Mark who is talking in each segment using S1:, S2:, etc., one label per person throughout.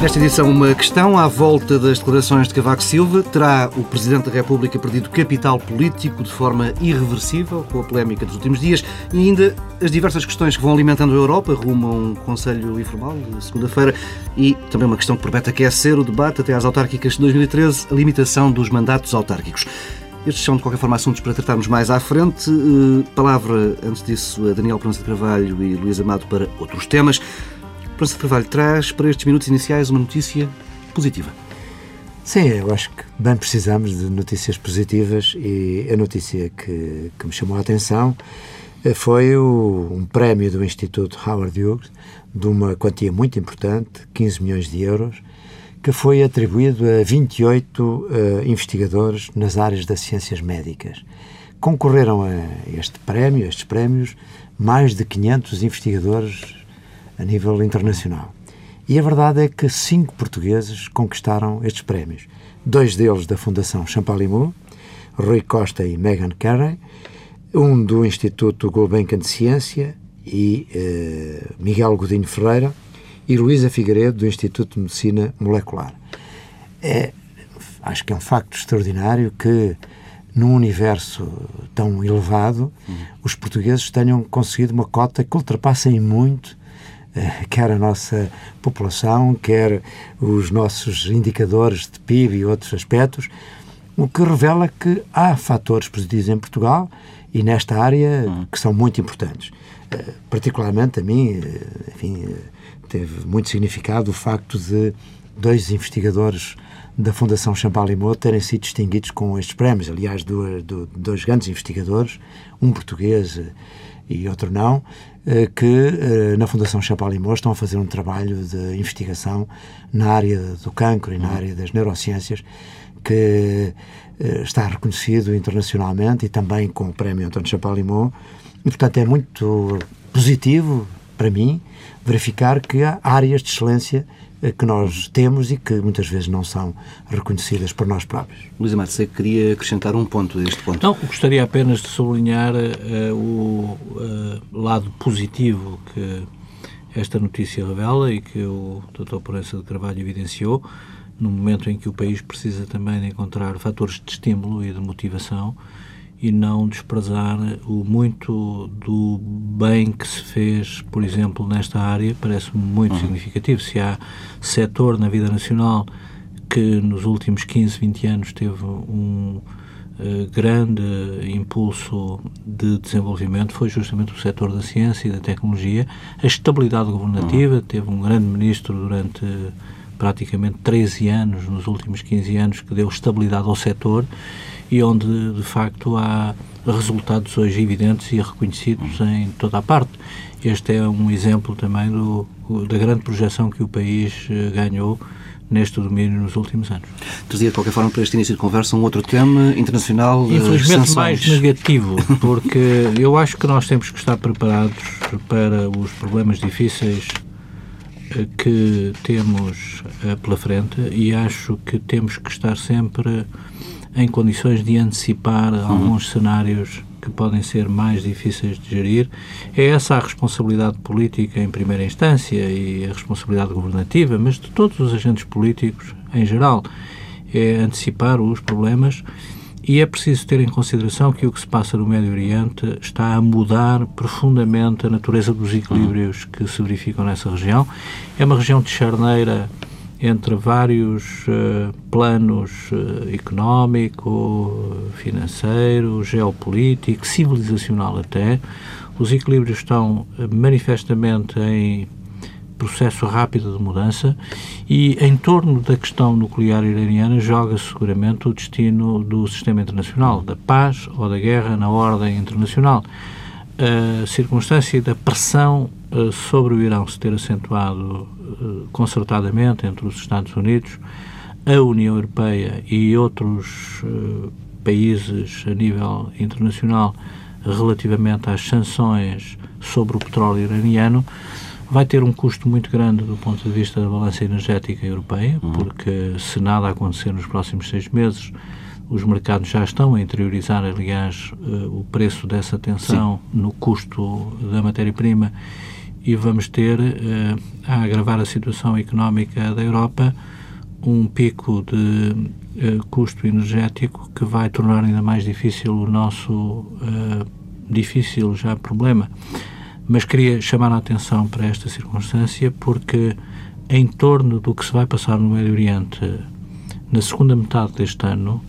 S1: Nesta edição, uma questão à volta das declarações de Cavaco Silva. Terá o Presidente da República perdido capital político de forma irreversível, com a polémica dos últimos dias, e ainda as diversas questões que vão alimentando a Europa, rumo a um Conselho Informal de segunda-feira, e também uma questão que promete aquecer o debate até às autárquicas de 2013, a limitação dos mandatos autárquicos. Estes são, de qualquer forma, assuntos para tratarmos mais à frente. Eh, palavra, antes disso, a Daniel Pronto de Carvalho e Luís Amado para outros temas. França Carvalho traz para estes minutos iniciais uma notícia positiva.
S2: Sim, eu acho que bem precisamos de notícias positivas e a notícia que, que me chamou a atenção eh, foi o, um prémio do Instituto Howard Hughes de uma quantia muito importante, 15 milhões de euros, que foi atribuído a 28 uh, eh, investigadores nas áreas das ciências médicas. Concorreram a este prémio, a estes prémios, mais de 500 investigadores a nível internacional. E a verdade é que cinco portugueses conquistaram estes prémios. Dois deles da Fundação Champalimau, Rui Costa e Megan Carey, um do Instituto Gulbenkian de Ciência e eh, Miguel Godinho Ferreira e Luísa Figueiredo do Instituto de Medicina Molecular. É, acho que é um facto extraordinário que num universo tão elevado, uhum. os portugueses tenham conseguido uma cota que ultrapassa em muito quer a nossa população, quer os nossos indicadores de PIB e outros aspectos, o que revela que há fatores positivos em Portugal e nesta área uhum. que são muito importantes. Eh, particularmente a mim, eh, enfim, teve muito significado o facto de dois investigadores da Fundação Champalimau terem sido distinguidos com estes prémios. Aliás, dois, dois grandes investigadores, um português e outro não, eh, que eh, na Fundação Champalimau estão a fazer um trabalho de investigação na área do cancro e na área das neurociências que eh, está reconhecido internacionalmente e também com o prémio António Champalimau e portanto é muito positivo para mim verificar que há áreas de excelência eh, que nós temos e que muitas vezes não são reconhecidas por nós próprios.
S1: Luís Amado, você queria acrescentar um ponto a este ponto.
S3: Não, gostaria apenas de sublinhar uh, o uh, lado positivo que esta notícia revela e que o Dr. Porença de Carvalho evidenciou, no momento em que o país precisa também de encontrar fatores de estímulo e de motivação e não desprezar o muito do bem que se fez, por exemplo, nesta área, parece-me muito uhum. significativo. Se há setor na vida nacional que nos últimos 15, 20 anos teve um uh, grande impulso de desenvolvimento, foi justamente o setor da ciência e da tecnologia. A estabilidade governativa, uhum. teve um grande ministro durante praticamente 13 anos, nos últimos 15 anos, que deu estabilidade ao setor e onde, de facto, há resultados hoje evidentes e reconhecidos em toda a parte. Este é um exemplo também do, da grande projeção que o país eh, ganhou neste domínio nos últimos anos.
S1: Trazia, de qualquer forma, para este início de conversa, um outro tema internacional.
S3: Infelizmente, mais negativo, porque eu acho que nós temos que estar preparados para os problemas difíceis eh, que temos eh, pela frente e acho que temos que estar sempre em condições de antecipar uhum. alguns cenários que podem ser mais difíceis de gerir. É essa a responsabilidade política em primeira instância e a responsabilidade governativa, mas de todos os agentes políticos em geral. É antecipar os problemas e é preciso ter em consideração que o que se passa no Médio Oriente está a mudar profundamente a natureza dos equilíbrios que se verificam nessa região. É uma região de charneira entre vários uh, planos uh, económico, financeiro, geopolítico, civilizacional até. Os equilíbrios estão uh, manifestamente em processo rápido de mudança e em torno da questão nuclear iraniana joga seguramente o destino do sistema internacional, da paz ou da guerra na ordem internacional. A circunstância da pressão sobre o Irão se ter acentuado eh, concertadamente entre os Estados Unidos, a União Europeia e outros uh, países a nível internacional relativamente às sanções sobre o petróleo iraniano, vai ter um custo muito grande do ponto de vista da balança energética europeia, uhum. porque se nada acontecer nos próximos seis meses, os mercados já estão a interiorizar, aliás, uh, o preço dessa tensão Sim. no custo da matéria-prima e vamos ter, a agravar a situação económica da Europa, um pico de custo energético que vai tornar ainda mais difícil o nosso difícil já problema. Mas queria chamar a atenção para esta circunstância porque, em torno do que se vai passar no Médio Oriente na segunda metade deste ano,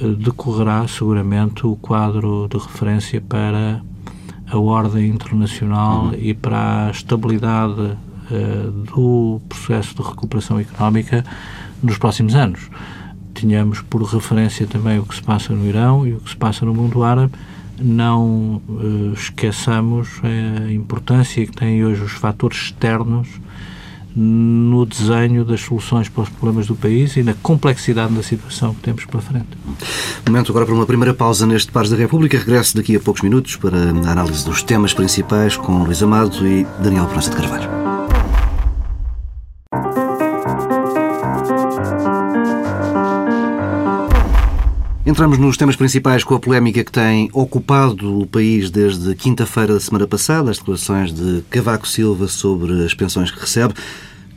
S3: eh, decorrerá seguramente o quadro de referência para a ordem internacional uhum. e para a estabilidade uh, do processo de recuperação económica nos próximos anos. Tínhamos por referência também o que se passa no Irão e o que se passa no mundo árabe não uh, esqueçamos a importância que têm hoje os fatores externos no desenho das soluções para os problemas do país e na complexidade da situação que temos pela frente.
S1: Momento agora para uma primeira pausa neste Pares da República. Regresso daqui a poucos minutos para a análise dos temas principais com Luís Amado e Daniel França de Carvalho. Entramos nos temas principais com a polémica que tem ocupado o país desde quinta-feira da semana passada, as declarações de Cavaco Silva sobre as pensões que recebe.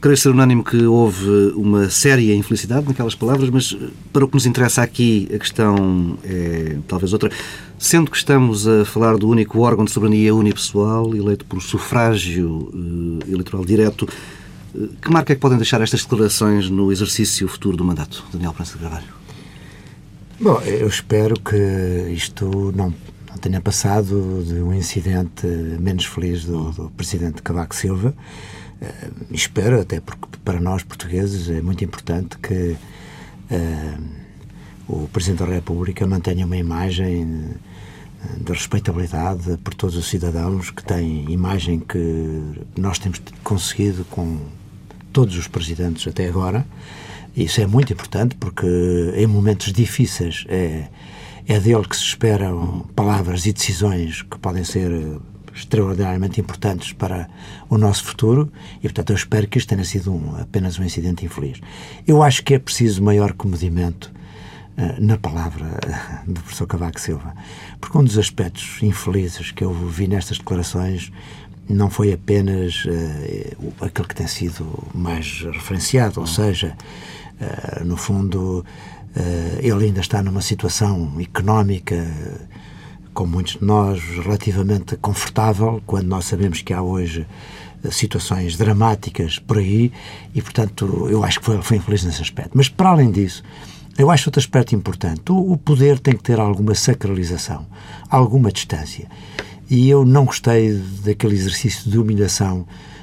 S1: Creio ser unânime que houve uma séria infelicidade naquelas palavras, mas eh, para o que nos interessa aqui, a questão é talvez outra. Sendo que estamos a falar do único órgão de soberania unipessoal, eleito por sufrágio uh, eleitoral direto, uh, que marca é que podem deixar estas declarações no exercício futuro do mandato? Daniel Prança de Carvalho.
S2: Bom, eu espero que isto não, não tenha passado de um incidente menos feliz do, do presidente Cavaco Silva. Uh, espero, até porque para nós portugueses é muito importante que uh, o Presidente da República mantenha uma imagem de respeitabilidade por todos os cidadãos, que tem imagem que nós temos conseguido com todos os presidentes até agora. Isso é muito importante porque em momentos difíceis é, é dele que se esperam palavras e decisões que podem ser extraordinariamente importantes para o nosso futuro e, portanto, eu espero que isto tenha sido um, apenas um incidente infeliz. Eu acho que é preciso maior comedimento uh, na palavra uh, do professor Cavaco Silva, porque um dos aspectos infelizes que eu vi nestas declarações não foi apenas uh, aquele que tem sido mais referenciado, ou seja, eh, no fundo, uh, ele ainda está numa situação económica, como muitos de nós, relativamente confortável, quando nós sabemos que há hoje eh, situações dramáticas por aí e, portanto, eu acho que foi, foi infeliz nesse aspecto. Mas, para além disso, eu acho outro aspecto importante. O, o poder tem que ter alguma sacralização, alguma distância. E eu não gostei daquele exercício de eh,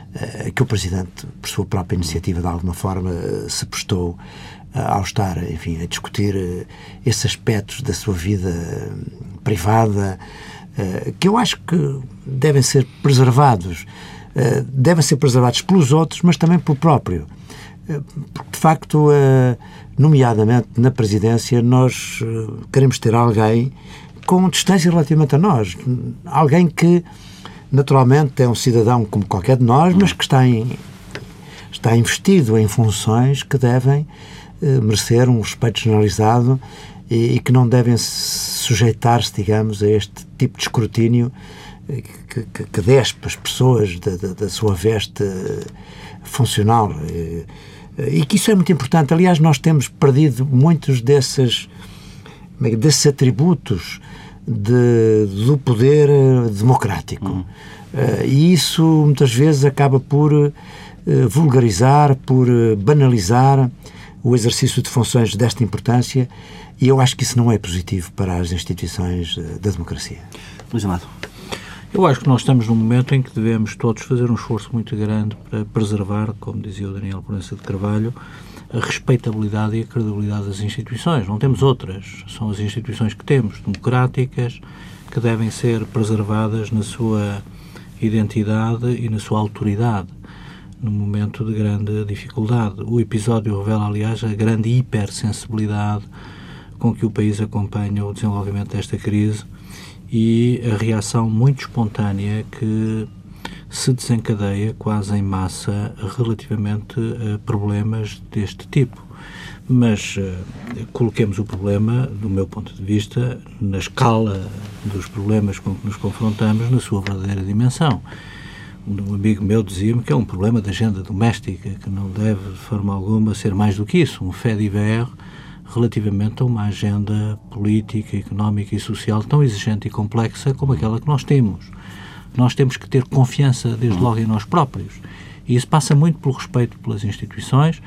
S2: que o Presidente, por sua própria iniciativa, de alguma forma, eh, se prestou eh, ao estar, enfim, a discutir esses aspectos da sua vida privada, que eu acho que devem ser preservados. Devem ser preservados pelos outros, mas também pelo próprio. Porque, de facto, nomeadamente na presidência, nós queremos ter alguém com distância relativamente a nós. Alguém que naturalmente é um cidadão como qualquer de nós, mas que está, em, está investido em funções que devem eh, merecer um respeito generalizado e, e que não devem sujeitar-se, digamos, a este tipo de escrutínio eh, que, que, que despe as pessoas da, da, da sua veste eh, funcional. E, e que isso é muito importante. Aliás, nós temos perdido muitos desses, é desses atributos de, do poder eh, democrático. Uhum. Uh, e isso muitas vezes acaba por uh, vulgarizar, por uh, banalizar o exercício de funções desta importância e eu acho que isso não é positivo para as instituições da democracia.
S1: Luís Amado.
S3: Eu acho que nós estamos num momento em que devemos todos fazer um esforço muito grande para preservar, como dizia o Daniel Proença de Carvalho, a respeitabilidade e a credibilidade das instituições. Não temos outras. São as instituições que temos, democráticas, que devem ser preservadas na sua identidade e na sua autoridade no momento de grande dificuldade. O episódio revela, aliás, a grande hipersensibilidade com que o país acompanha o desenvolvimento desta crise e a reação muito espontânea que se desencadeia quase em massa relativamente a problemas deste tipo. Mas uh, coloquemos o problema, do meu ponto de vista, na escala dos problemas com que nos confrontamos, na sua verdadeira dimensão. um amigo meu dizia-me que é um problema da agenda doméstica, que não deve, de forma alguma, ser mais do que isso, um fait relativamente a uma agenda política, económica e social tão exigente e complexa como aquela que nós temos. Nós temos que ter confiança, desde logo, em nós próprios. E isso passa muito pelo respeito pelas instituições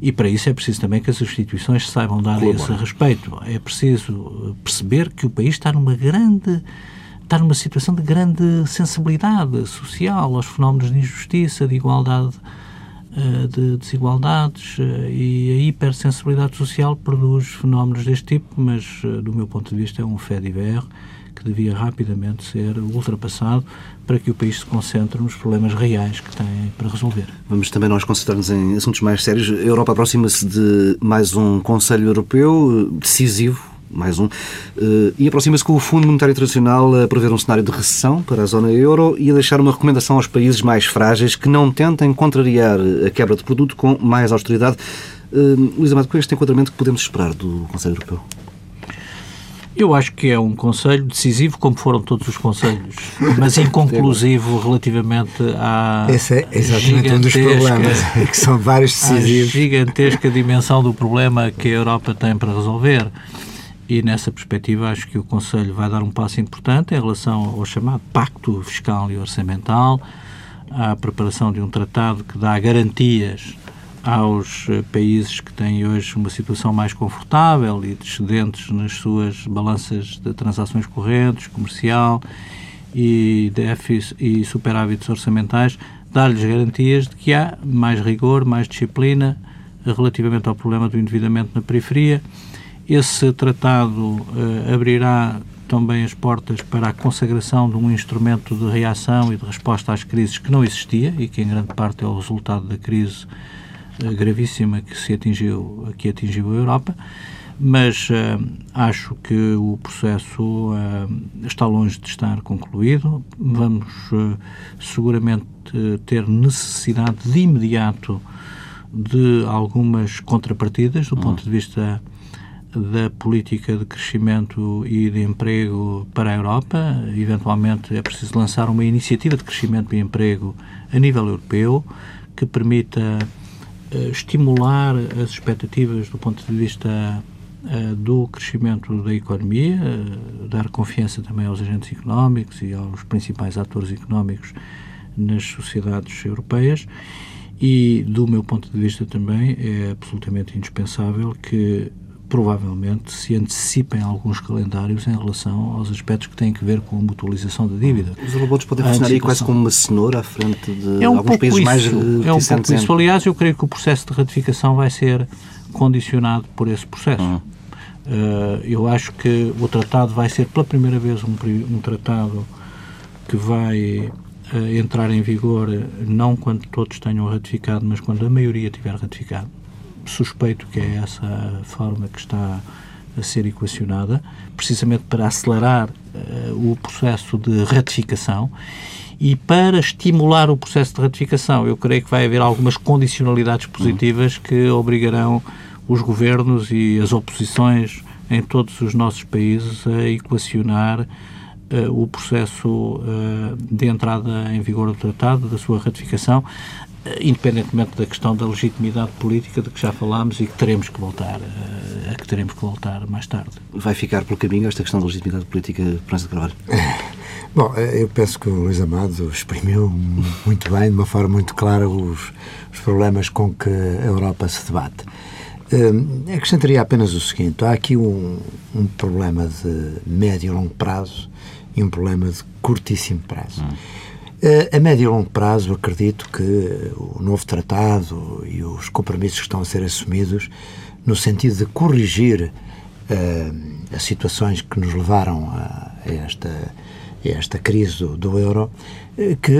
S3: e para isso é preciso também que as instituições saibam dar esse respeito. É preciso perceber que o país está numa grande está numa situação de grande sensibilidade social aos fenómenos de injustiça, de igualdade, de desigualdades eh, e a hipersensibilidade social produz fenómenos deste tipo, mas eh, do meu ponto de vista é um fait divers que devia rapidamente ser ultrapassado para que o país se concentre nos problemas reais que tem para resolver.
S1: Vamos também nós concentrar-nos em assuntos mais sérios. A Europa aproxima-se de mais um Conselho Europeu decisivo mais um, uh, e aproxima-se com o Fundo Monetário Internacional a prever um cenário de recessão para a zona euro e a deixar uma recomendação aos países mais frágeis que não tentem contrariar a quebra de produto com mais austeridade. Uh, Luís Amado, é este enquadramento que podemos esperar do Conselho Europeu?
S3: Eu acho que é um conselho decisivo, como foram todos os conselhos, mas inconclusivo relativamente à.
S2: Esse é exatamente um dos problemas, que são vários decisivos.
S3: A gigantesca dimensão do problema que a Europa tem para resolver. E nessa perspectiva acho que o Conselho vai dar um passo importante em relação ao chamado Pacto Fiscal e Orçamental, à preparação de um tratado que dá garantias aos eh, países que têm hoje uma situação mais confortável e descendentes nas suas balanças de transações correntes, comercial e déficit e superávites orçamentais, dar-lhes garantias de que há mais rigor, mais disciplina relativamente ao problema do endividamento na periferia esse tratado uh, abrirá também as portas para a consagração de um instrumento de reação e de resposta às crises que não existia e que em grande parte é o resultado da crise uh, gravíssima que se atingiu que atingiu a Europa mas uh, acho que o processo uh, está longe de estar concluído. Vamos uh, seguramente ter necessidade de imediato de algumas contrapartidas do uhum. ponto de vista da política de crescimento e de emprego para a Europa. Eventualmente é preciso lançar uma iniciativa de crescimento e emprego a nível europeu que permita uh, estimular as expectativas do ponto de vista uh, do crescimento da economia, uh, dar confiança também aos agentes económicos e aos principais atores económicos nas sociedades europeias. E, do meu ponto de vista também, é absolutamente indispensável que provavelmente se antecipem alguns calendários em relação aos aspectos que têm a ver com a mutualização da dívida.
S1: Os robots podem funcionar aí quase como uma cenoura à frente de
S3: é um
S1: alguns países
S3: isso,
S1: mais
S3: É um pouco isso. Aliás, eu creio que o processo de ratificação vai ser condicionado por esse processo. Uhum. Uh, eu acho que o tratado vai ser pela primeira vez um, um tratado que vai uh, entrar em vigor não quando todos tenham ratificado, mas quando a maioria tiver ratificado suspeito que é essa a forma que está a ser equacionada, precisamente para acelerar uh, o processo de ratificação e para estimular o processo de ratificação. Eu creio que vai haver algumas condicionalidades positivas que obrigarão os governos e as oposições em todos os nossos países a equacionar uh, o processo uh, de entrada em vigor do tratado, da sua ratificação, independentemente da questão da legitimidade política de que já falámos e que teremos que voltar a que teremos que voltar mais tarde.
S1: Vai ficar pelo caminho esta questão da legitimidade política, França de Carvalho?
S2: Bom, eu penso que o Luís Amado exprimiu muito bem, de uma forma muito clara, os, os problemas com que a Europa se debate. Um, acrescentaria apenas o seguinte: há aqui um, um problema de médio e longo prazo e um problema de curtíssimo prazo. Hum. Eh, a médio e longo prazo, acredito que o novo tratado e os compromissos que estão a ser assumidos no sentido de corrigir uh, as situações que nos levaram a, esta, a esta crise do, do euro, eh, que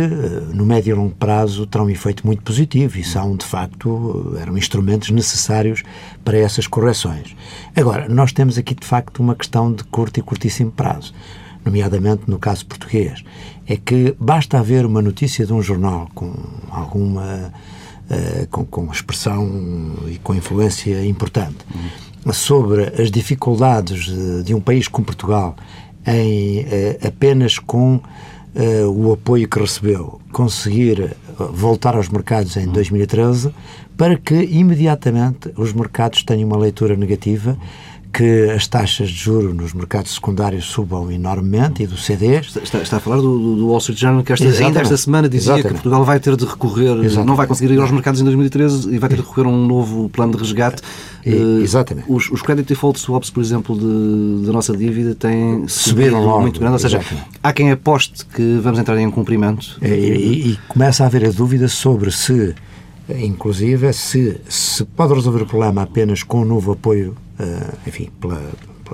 S2: no médio e longo prazo terão um efeito muito positivo e são, de facto, eram instrumentos necessários para essas correções. Agora, nós temos aqui, de facto, uma questão de curto e curtíssimo prazo nomeadamente no caso português, é que basta haver uma notícia de um jornal com alguma uh, com, com, expressão e com influência importante uhum. sobre as dificuldades de, de, um país como Portugal em uh, apenas com uh, o apoio que recebeu, conseguir voltar aos mercados em 2013 para que imediatamente os mercados tenham uma leitura negativa que as taxas de juros nos mercados secundários subam enormemente e do CDs.
S1: Está, está a falar do, do, Wall Street Journal que esta, ainda esta semana dizia Exatamente. que Portugal vai ter de recorrer, Exatamente. não vai conseguir ir aos mercados em 2013 e vai ter de recorrer a um novo plano de resgate.
S2: E, uh, exatamente.
S1: Os, os credit default swaps, por exemplo, da nossa dívida têm subido logo, muito grande, ou seja, há quem aposte que vamos entrar em cumprimento.
S2: E, e, e começa a haver a dúvida sobre se inclusive se se pode resolver o problema apenas com um novo apoio enfim, pela,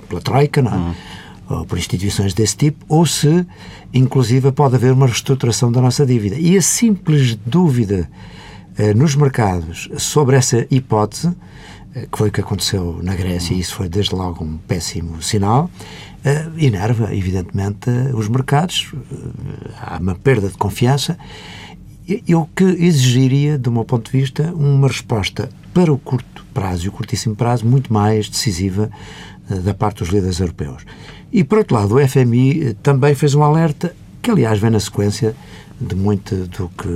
S2: pela, Troika, não é? Uhum. ou por instituições desse tipo, ou se, inclusive, pode haver uma reestruturação da nossa dívida. E a simples dúvida uh, nos mercados sobre essa hipótese, uh, que foi o que aconteceu na Grécia, e isso foi desde logo um péssimo sinal, uh, enerva, evidentemente, os mercados, há uma perda de confiança, eu que exigiria, do meu ponto de vista, uma resposta para o curto prazo e o curtíssimo prazo muito mais decisiva uh, da parte dos líderes europeus. E, por outro lado, o FMI uh, também fez um alerta que, aliás, vem na sequência de muito do que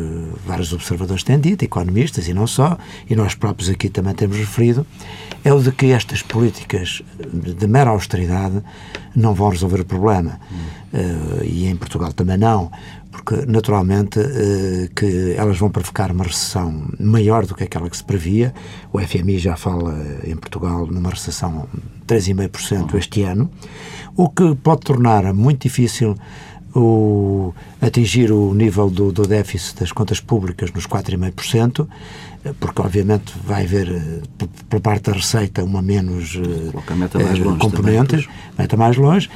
S2: vários observadores têm dito, economistas e não só, e nós próprios aqui também temos referido, é o de que estas políticas de mera austeridade não vão resolver o problema. Uh, e em Portugal também não porque naturalmente eh, que elas vão provocar uma recessão maior do que aquela que se previa. O FMI já fala em Portugal numa recessão de 3,5% este ano, o que pode tornar muito difícil o, atingir o nível do, do déficit das contas públicas nos 4,5%, porque obviamente vai haver, eh, por parte da receita, uma menos uh, componentes, meta mais longe.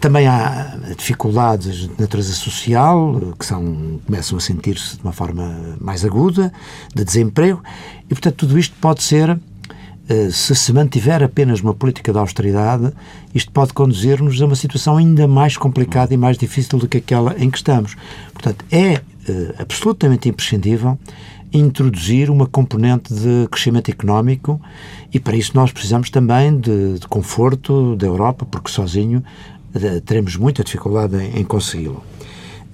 S2: Também há dificuldades de natureza social, que são, começam a sentir-se de uma forma mais aguda, de desemprego, e portanto tudo isto pode ser, eh, se se mantiver apenas uma política de austeridade, isto pode conduzir-nos a uma situação ainda mais complicada e mais difícil do que aquela em que estamos. Portanto, é eh, absolutamente imprescindível introduzir uma componente de crescimento económico e para isso nós precisamos também de, de conforto da Europa, porque sozinho teremos muita dificuldade em, em consegui-lo.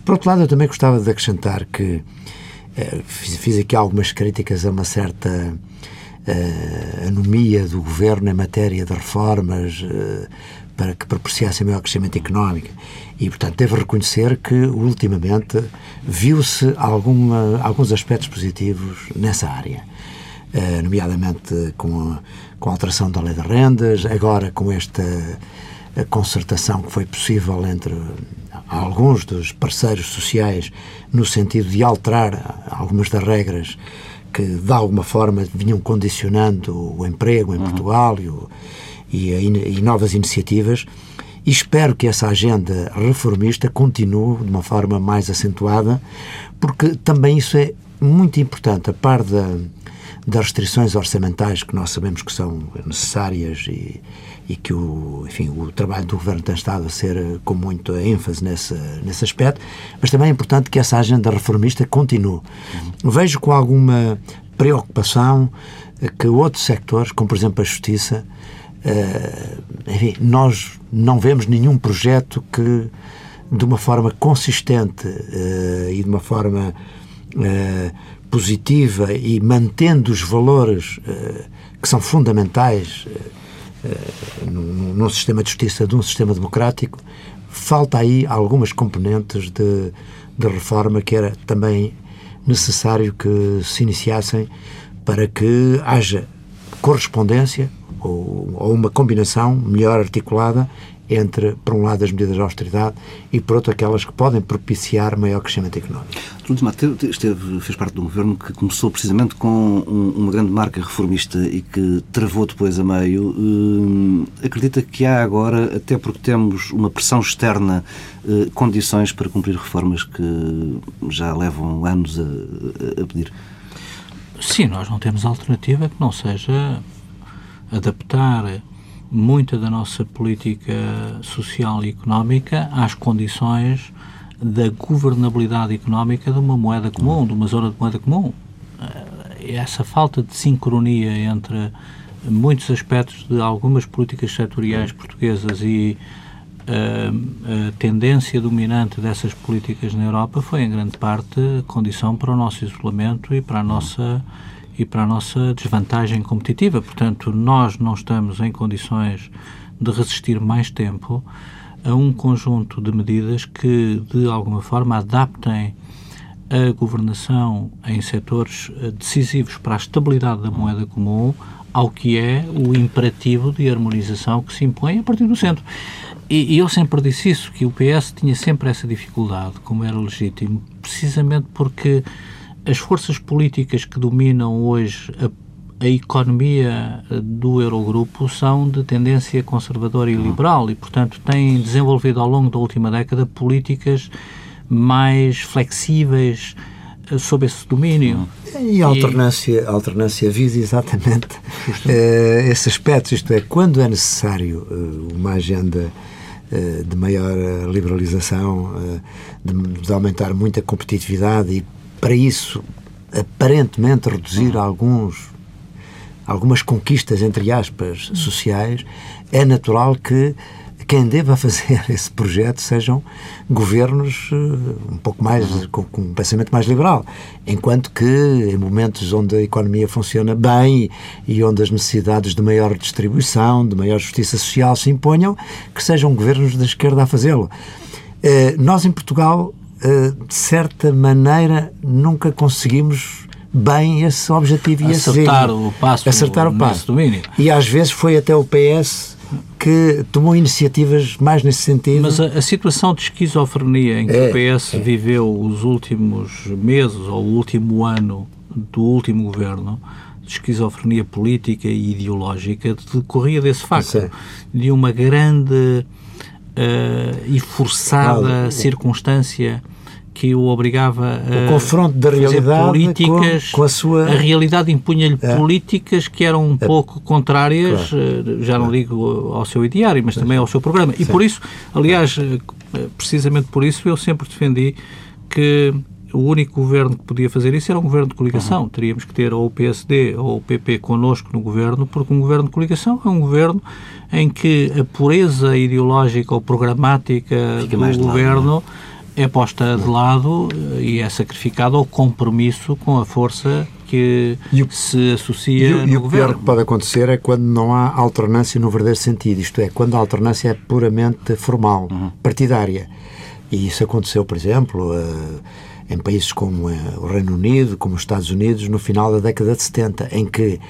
S2: Por outro lado, eu também gostava de acrescentar que eh, fiz, fiz, aqui algumas críticas a uma certa eh, anomia do governo em matéria de reformas eh, para que propiciassem maior crescimento económico. E, portanto, devo reconhecer que, ultimamente, viu-se alguns aspectos positivos nessa área. Uh, nomeadamente com a, com a alteração da lei de rendas, agora com esta concertação que foi possível entre alguns dos parceiros sociais no sentido de alterar algumas das regras que de alguma forma vinham condicionando o emprego em uhum. Portugal e, o, e, a, e, novas iniciativas e espero que essa agenda reformista continue de uma forma mais acentuada porque também isso é muito importante a par da, das restrições orçamentais que nós sabemos que são necessárias e, e que o, enfim, o trabalho do Governo tem estado a ser eh, com muita ênfase nesse, nesse aspecto, mas também é importante que essa agenda reformista continue. Uhum. Vejo com alguma preocupação eh, que outros sectores, como por exemplo a Justiça, uh, enfim, nós não vemos nenhum projeto que de uma forma consistente e de uma forma positiva e mantendo os valores que são fundamentais num, num, sistema de justiça, de um sistema democrático, falta aí algumas componentes de, de reforma que era também necessário que se iniciassem para que haja correspondência ou, ou uma combinação melhor articulada entre, por um lado, as medidas de austeridade e, por outro, aquelas que podem propiciar maior crescimento económico.
S1: Luís Mato esteve, fez parte de um governo que começou precisamente com um, uma grande marca reformista e que travou depois a meio. Uh, acredita que há agora, até porque temos uma pressão externa, uh, condições para cumprir reformas que já levam anos a, a pedir?
S3: Sim, nós não temos alternativa que não seja adaptar muita da nossa política social e económica às condições da governabilidade económica de uma moeda comum, de uma zona de moeda comum. Eh, essa falta de sincronia entre muitos aspectos de algumas políticas setoriais portuguesas e a, a, tendência dominante dessas políticas na Europa foi, em grande parte, condição para o nosso isolamento e para a nossa e para a nossa desvantagem competitiva. Portanto, nós não estamos em condições de resistir mais tempo a um conjunto de medidas que, de alguma forma, adaptem a governação em setores eh, decisivos para a estabilidade da moeda comum ao que é o imperativo de harmonização que se impõe a partir do centro. E, e, eu sempre disse isso, que o PS tinha sempre essa dificuldade, como era legítimo, precisamente porque as forças políticas que dominam hoje a, a economia do Eurogrupo são de tendência conservadora e liberal e, portanto, têm desenvolvido ao longo da última década políticas mais flexíveis, sob esse domínio.
S2: E a alternância, a alternância visa exatamente uh, esse aspecto, isto é, quando é necessário uh, uma agenda uh, de maior liberalização, de, de, aumentar muito a competitividade e, para isso, aparentemente reduzir alguns algumas conquistas, entre aspas, sociais, é natural que quem deva fazer esse projeto sejam governos uh, um pouco mais, com, com, um pensamento mais liberal. Enquanto que, em momentos onde a economia funciona bem e onde as necessidades de maior distribuição, de maior justiça social se imponham, que sejam governos da esquerda a fazê-lo. Uh, nós, em Portugal, de certa maneira, nunca conseguimos bem esse objetivo e
S3: esse acertar o passo
S2: acertar o passo domínio. e às vezes foi até o PS que tomou iniciativas mais nesse sentido.
S3: Mas a, a situação de esquizofrenia em que é, o PS é. viveu os últimos meses ou o último ano do último governo, de esquizofrenia política e ideológica, decorria desse facto, de uma grande uh, e forçada circunstância que o obrigava
S2: a o confronto da realidade
S3: políticas,
S2: com, com, a sua
S3: a realidade impunha-lhe é. políticas que eram um é. pouco contrárias, claro. Eh, já não digo ao seu ideário, mas também ao seu programa. E Sim. por isso, aliás, eh, precisamente por isso eu sempre defendi que o único governo que podia fazer isso era um governo de coligação. Uhum. Teríamos que ter ou o PSD ou o PP connosco no governo, porque um governo de coligação é um governo em que a pureza ideológica ou programática Fica do governo lado, é posta de lado e é sacrificado ao compromisso com a força que o, se associa
S2: e,
S3: no
S2: e o governo. pior que pode acontecer é quando não há alternância no verdadeiro sentido, isto é, quando a alternância é puramente formal, uhum. partidária. E isso aconteceu, por exemplo, uh, em países como uh, o Reino Unido, como os Estados Unidos, no final da década de 70, em que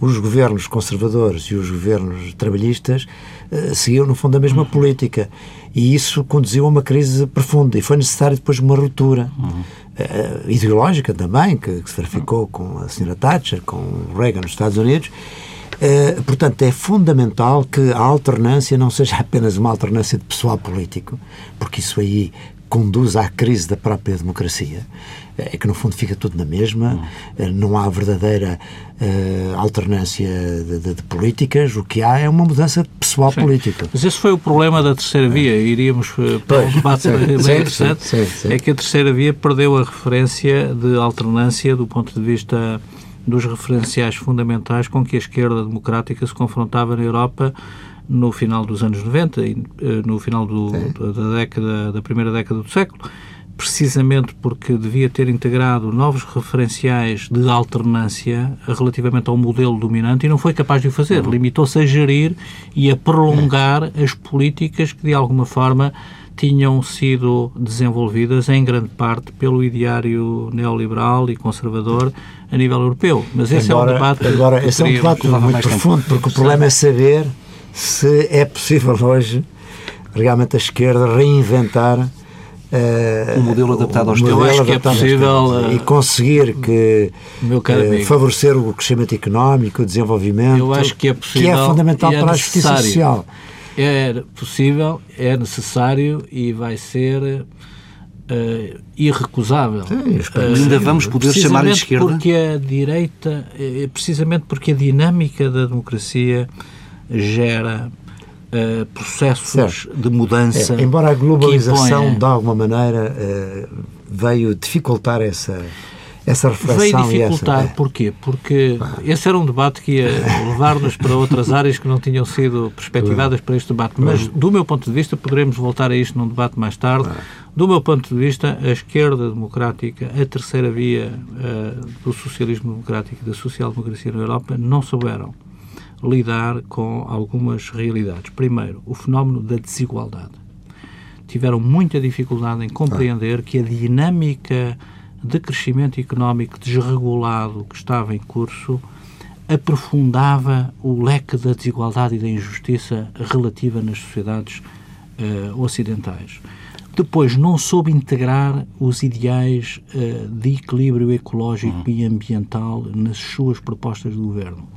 S2: os governos conservadores e os governos trabalhistas uh, seguiam, no fundo, a mesma uhum. política. E isso conduziu a uma crise profunda e foi necessário depois uma ruptura uhum. uh, ideológica também, que, que, se verificou com a senhora Thatcher, com o Reagan nos Estados Unidos. Uh, portanto, é fundamental que a alternância não seja apenas uma alternância de pessoal político, porque isso aí conduz à crise da própria democracia, é que no fundo fica tudo na mesma, uhum. não há verdadeira uh, alternância de, de, de, políticas, o que há é uma mudança pessoal sim. política.
S3: Mas esse foi o problema da terceira via, iríamos uh, para um debate bem interessante, sim, sim, é que a terceira via perdeu a referência de alternância do ponto de vista dos referenciais fundamentais com que a esquerda democrática se confrontava na Europa no final dos anos 90 e no final do, da década da primeira década do século precisamente porque devia ter integrado novos referenciais de alternância relativamente ao modelo dominante e não foi capaz de o fazer. Uhum. Limitou-se a gerir e a prolongar as políticas que, de alguma forma, tinham sido desenvolvidas em grande parte pelo ideário neoliberal e conservador a nível europeu. Mas esse
S2: agora,
S3: é um debate.
S2: Agora, esse é um debate muito profundo, porque o problema é saber se é possível hoje realmente a esquerda reinventar
S1: Uh, um modelo adaptado aos
S3: tempos. Eu acho que é possível. Uh,
S2: e conseguir que uh, favorecer o crescimento económico, o desenvolvimento.
S3: Eu acho que é possível.
S2: Que é fundamental é para a justiça social.
S3: É possível, é necessário e vai ser. Uh, irrecusável. Sim,
S1: uh, ainda vamos poder chamar de esquerda.
S3: Porque a direita, precisamente porque a dinâmica da democracia gera uh, processos certo. de mudança.
S2: É, embora a globalização, de alguma maneira, uh, veio dificultar essa, essa reflexão.
S3: Veio dificultar, essa, é. porquê? Porque ah. esse era um debate que ia levar-nos para outras áreas que não tinham sido perspectivadas para este debate. Mas, do meu ponto de vista, poderemos voltar a isto num debate mais tarde. Do meu ponto de vista, a esquerda democrática, a terceira via uh, do socialismo democrático e da social-democracia na Europa, não souberam lidar com algumas realidades. Primeiro, o fenómeno da desigualdade. Tiveram muita dificuldade em compreender que a dinâmica de crescimento económico desregulado que estava em curso aprofundava o leque da desigualdade e da injustiça relativa nas sociedades uh, ocidentais. Depois, não soube integrar os ideais uh, de equilíbrio ecológico uhum. e ambiental nas suas propostas de governo.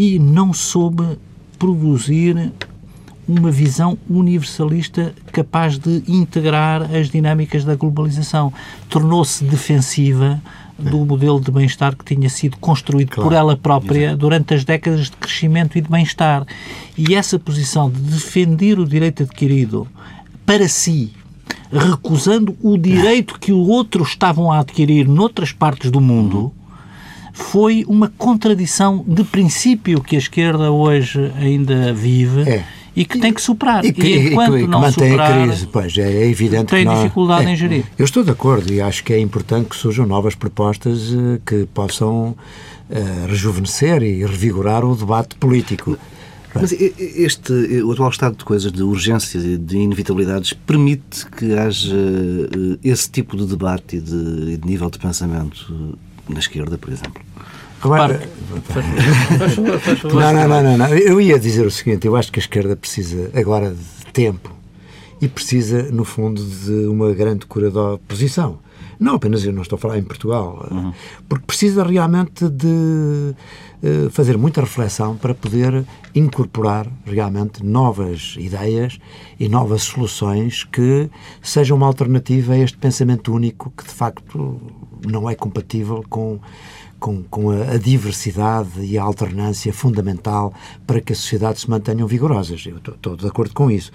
S3: E não soube produzir uma visão universalista capaz de integrar as dinâmicas da globalização. Tornou-se defensiva do modelo de bem-estar que tinha sido construído claro, por ela própria exatamente. durante as décadas de crescimento e de bem-estar. E essa posição de defender o direito adquirido para si, recusando o direito que o outro estavam a adquirir noutras partes do mundo, foi uma contradição de princípio que a esquerda hoje ainda vive. É e que tem que superar.
S2: E, que, e enquanto e que, não mantém superar, a crise, pois é, evidente
S3: tem
S2: que
S3: não, dificuldade é, em gerir.
S2: Eu estou de acordo e acho que é importante que surjam novas propostas uh, que possam uh, rejuvenescer e revigorar o debate político.
S1: Mas este, o atual estado de coisas, de urgências e de inevitabilidades, permite que haja esse tipo de debate e de, de nível de pensamento na esquerda, por exemplo?
S2: Agora, não, não, não, não, Eu ia dizer o seguinte: eu acho que a esquerda precisa agora de tempo e precisa, no fundo, de uma grande cura da oposição. Não apenas eu não estou a falar em Portugal, uhum. porque precisa realmente de uh, fazer muita reflexão para poder incorporar realmente novas ideias e novas soluções que sejam uma alternativa a este pensamento único que de facto não é compatível com com, com a, a, diversidade e a alternância fundamental para que as sociedades se mantenham vigorosas. Eu estou de acordo com isso.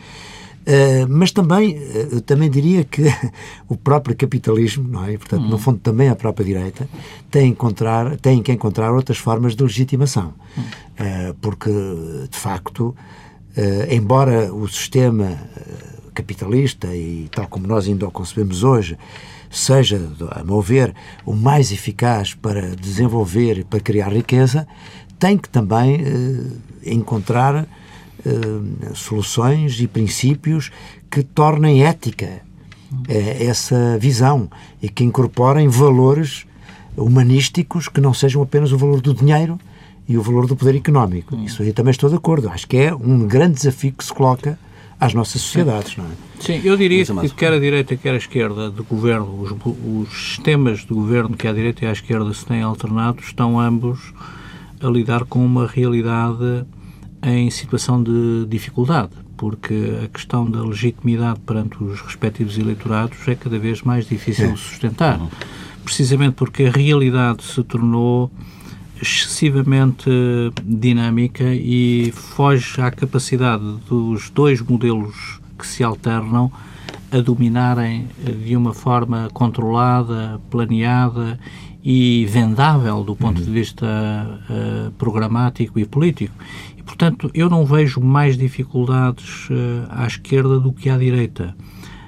S2: Uh, mas também, uh, também diria que o próprio capitalismo, não é? Portanto, no hum. fundo, também a própria direita tem, encontrar, tem que encontrar outras formas de legitimação. Uh, porque, de facto, embora o sistema capitalista e tal como nós ainda o concebemos hoje seja, a meu ver, o mais eficaz para desenvolver e para criar riqueza, tem que também eh, encontrar eh, soluções e princípios que tornem ética eh, essa visão e que incorporem valores humanísticos que não sejam apenas o valor do dinheiro e o valor do poder económico. Isso aí também estou de acordo. Acho que é um grande desafio que se coloca às nossas sociedades, não é?
S3: Sim, eu diria que quer a direita, quer a esquerda de governo, os, os sistemas de governo que a direita e a esquerda se têm alternado, estão ambos a lidar com uma realidade em situação de dificuldade, porque a questão da legitimidade perante os respectivos eleitorados é cada vez mais difícil é. de sustentar. Uhum. Precisamente porque a realidade se tornou excessivamente dinâmica e foge à capacidade dos dois modelos que se alternam a dominarem de uma forma controlada, planeada e vendável do ponto uhum. de vista uh, programático e político. E, portanto, eu não vejo mais dificuldades uh, à esquerda do que à direita.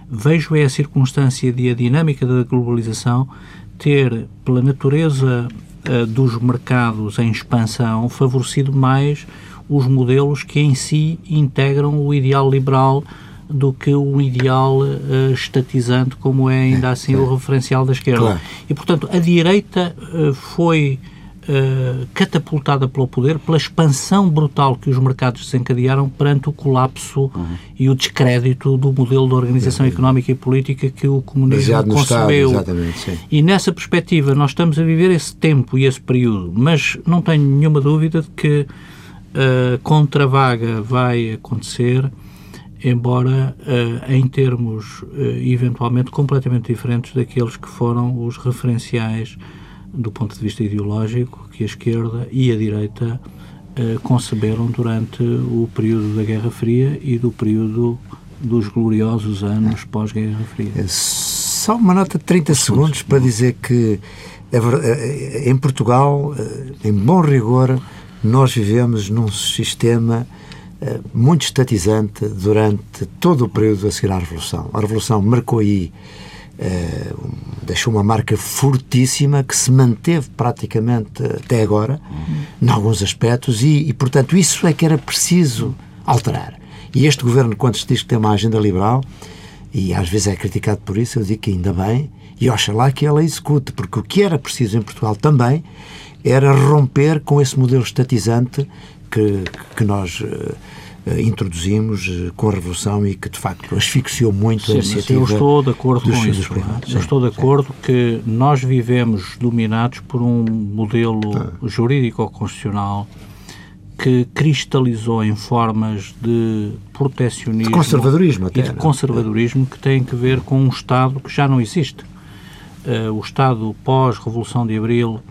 S3: Vejo é a circunstância de a dinâmica da globalização ter, pela natureza uh, dos mercados em expansão favorecido mais os modelos que em si integram o ideal liberal do que um ideal uh, estatizante como é ainda assim é, o referencial da esquerda. Claro. E, portanto, a direita uh, foi uh, catapultada pelo poder pela expansão brutal que os mercados desencadearam perante o colapso uhum. e o descrédito do modelo de organização económica e política que o comunismo concebeu. e nessa perspectiva nós estamos a viver esse tempo e esse período, mas não tenho nenhuma dúvida de que a contravaga vai acontecer embora uh, em termos uh, eventualmente completamente diferentes daqueles que foram os referenciais do ponto de vista ideológico que a esquerda e a direita uh, conceberam durante o período da Guerra Fria e do período dos gloriosos anos pós-Guerra Fria.
S2: só uma nota de 30 segundos para dizer que em Portugal, em bom rigor, nós vivemos num sistema muito estatizante durante todo o período a seguir à Revolução. A Revolução marcou aí deixou uma marca fortíssima que se manteve praticamente até agora, uhum. em alguns aspectos, e, e, portanto isso é que era preciso alterar. E este governo, quando se diz que tem uma agenda liberal, e às vezes é criticado por isso, eu digo que ainda bem, e oxalá que ela execute, porque o que era preciso em Portugal também era romper com esse modelo estatizante que, que nós. Uh, uh, introduzimos uh, com a Revolução e que, de facto, asfixiou muito
S3: Sim, a
S2: iniciativa.
S3: eu estou de acordo com isso. eu estou de acordo sim. que nós vivemos dominados por um modelo ah. jurídico-constitucional que cristalizou em formas de protecionismo
S2: de conservadorismo
S3: até, e de? É? conservadorismo que tem que ver com um Estado que já não existe. Uh, o Estado pós-Revolução de Abril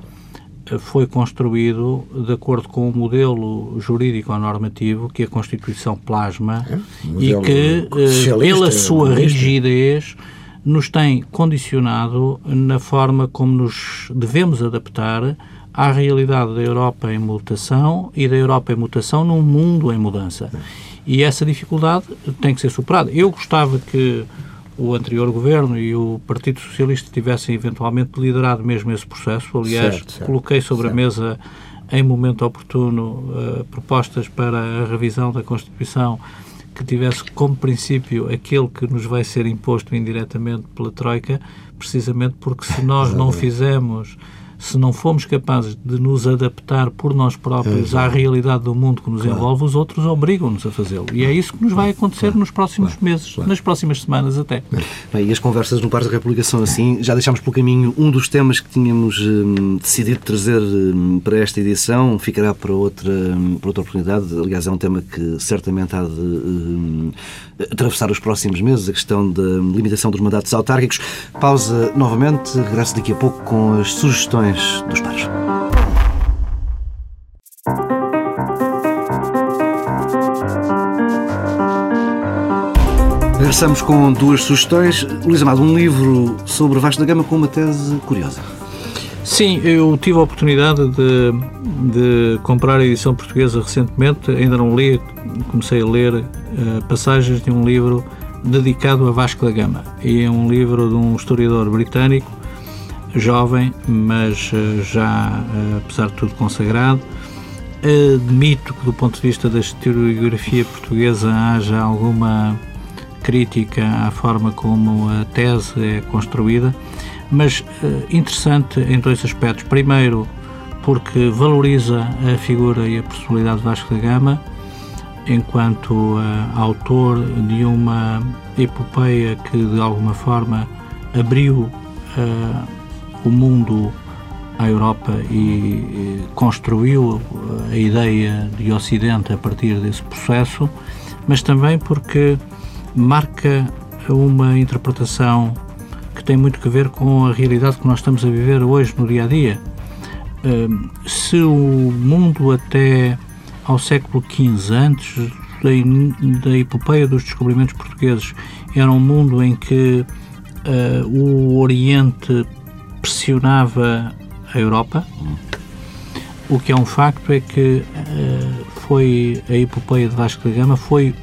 S3: foi construído de acordo com o modelo jurídico-normativo que a Constituição plasma é, e que, eh, pela sua rigidez, nos tem condicionado na forma como nos devemos adaptar à realidade da Europa em mutação e da Europa em mutação num mundo em mudança. E essa dificuldade tem que ser superada. Eu gostava que o anterior governo e o Partido Socialista tivessem eventualmente liderado mesmo esse processo. Aliás, certo, certo, coloquei sobre certo. a mesa, em momento oportuno, uh, propostas para a revisão da Constituição que tivesse como princípio aquele que nos vai ser imposto indiretamente pela Troika, precisamente porque se nós não fizemos se não fomos capazes de nos adaptar por nós próprios Exato. à realidade do mundo que nos claro. envolve, os outros obrigam-nos a fazê-lo. E é isso que nos vai acontecer claro. nos próximos claro. meses, nas próximas semanas até.
S1: Bem, e as conversas no Par da República são assim. Já deixámos pelo caminho um dos temas que tínhamos hum, decidido trazer hum, para esta edição, ficará para outra, hum, para outra oportunidade. Aliás, é um tema que certamente há de hum, atravessar os próximos meses, a questão da limitação dos mandatos autárquicos. Pausa novamente, regresso daqui a pouco com as sugestões dos pares. Regressamos com duas sugestões. Luís Amado, um livro sobre Vasco da Gama com uma tese curiosa.
S3: Sim, eu tive a oportunidade de, de comprar a edição portuguesa recentemente, ainda não li, comecei a ler uh, passagens de um livro dedicado a Vasco da Gama. E é um livro de um historiador britânico, jovem, mas uh, já, uh, apesar de tudo, consagrado. Admito que, do ponto de vista da historiografia portuguesa, haja alguma crítica à forma como a tese é construída mas uh, interessante em dois aspectos. Primeiro, porque valoriza a figura e a personalidade de Vasco da Gama enquanto uh, autor de uma epopeia que de alguma forma abriu uh, o mundo à Europa e, e construiu a ideia de Ocidente a partir desse processo, mas também porque marca uma interpretação que tem muito a ver com a realidade que nós estamos a viver hoje no dia a dia. Hum, se o mundo até ao século XV, antes da, da epopeia dos descobrimentos portugueses, era um mundo em que uh, o Oriente pressionava a Europa, o que é um facto é que uh, foi a epopeia de Vasco da Gama, foi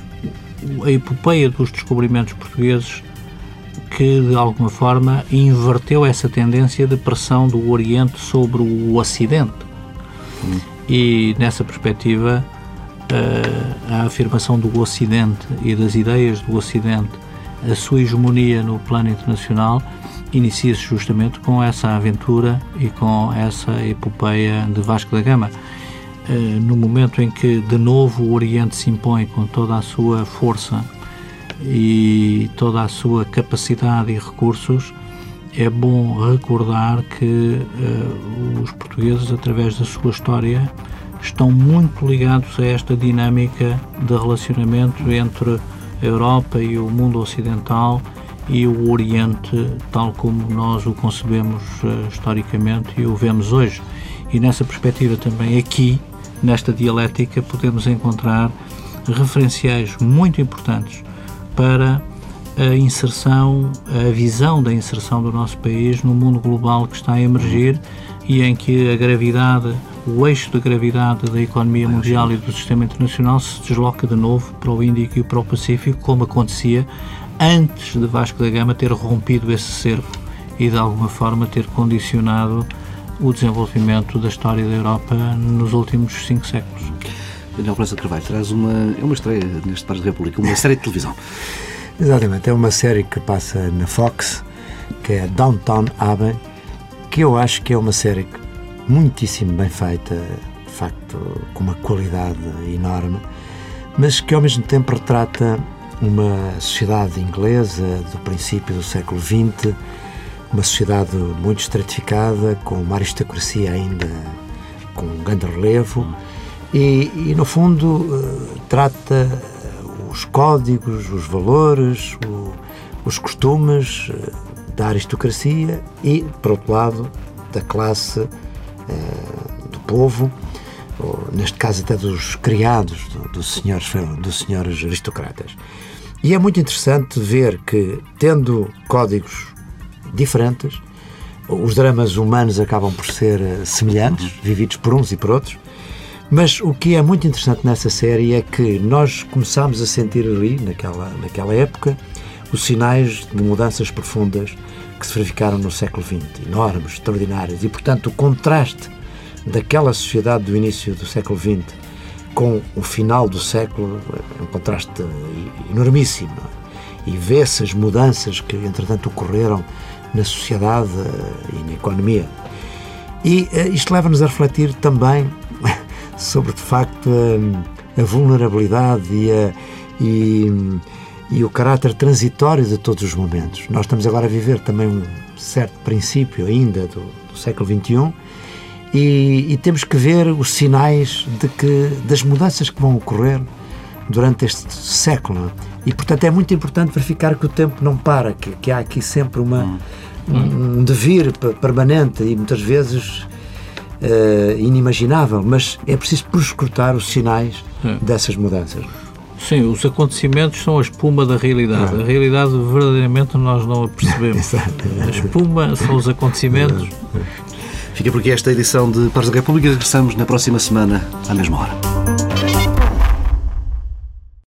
S3: a epopeia dos descobrimentos portugueses que, de alguma forma, inverteu essa tendência de pressão do Oriente sobre o Ocidente. E, nessa perspectiva, eh, a afirmação do Ocidente e das ideias do Ocidente, a sua hegemonia no plano internacional, inicia-se justamente com essa aventura e com essa epopeia de Vasco da Gama. Eh, no momento em que, de novo, o Oriente se impõe com toda a sua força e toda a sua capacidade e recursos, é bom recordar que uh, os portugueses, através da sua história, estão muito ligados a esta dinâmica de relacionamento entre a Europa e o mundo ocidental e o Oriente, tal como nós o concebemos uh, historicamente e o vemos hoje. E nessa perspectiva também aqui, nesta dialética, podemos encontrar referenciais muito importantes para a inserção, a visão da inserção do nosso país no mundo global que está a emergir e em que a gravidade, o eixo da gravidade da economia mundial e do sistema internacional se desloca de novo para o Índico e para o Pacífico, como acontecia antes de Vasco da Gama ter rompido esse cerco e de alguma forma ter condicionado o desenvolvimento da história da Europa nos últimos cinco séculos.
S1: Daniel França Carvalho, traz uma, é uma estreia neste Pares da República, uma série de televisão.
S2: Exatamente, é uma série que passa na Fox, que é Downtown Abbey, que eu acho que é uma série muitíssimo bem feita, de facto, com uma qualidade enorme, mas que ao mesmo tempo retrata uma sociedade inglesa do princípio do século XX, uma sociedade muito estratificada, com uma aristocracia ainda com um grande relevo e, e no fundo, eh, trata os códigos, os valores, o, os costumes eh, da aristocracia e, por outro lado, da classe do povo, ou, neste caso até dos criados dos senhores, dos senhores aristocratas. E é muito interessante ver que, tendo códigos diferentes, os dramas humanos acabam por ser eh, semelhantes, vividos por uns e por outros, mas o que é muito interessante nessa série é que nós começámos a sentir ali, naquela, naquela época, os sinais de mudanças profundas que se verificaram no século XX, enormes, extraordinárias, e portanto o contraste daquela sociedade do início do século XX com o final do século é um contraste enormíssimo. E vê-se as mudanças que, entretanto, ocorreram na sociedade eh, e na economia. E uh, isto leva-nos a refletir também sobre, de facto, a, a vulnerabilidade e, a, e, e, o caráter transitório de todos os momentos. Nós estamos agora a viver também um certo princípio ainda do, do século XXI e, e, temos que ver os sinais de que, das mudanças que vão ocorrer durante este século. E, portanto, é muito importante verificar que o tempo não para, que, que há aqui sempre uma, hum. um devir permanente e muitas vezes uh, inimaginável, mas é preciso proscrutar os sinais é. dessas mudanças.
S3: Sim, os acontecimentos são a espuma da realidade. A realidade verdadeiramente nós não a percebemos. a espuma são os acontecimentos.
S1: Fica por aqui esta edição de Pares da República. Regressamos na próxima semana, à mesma hora.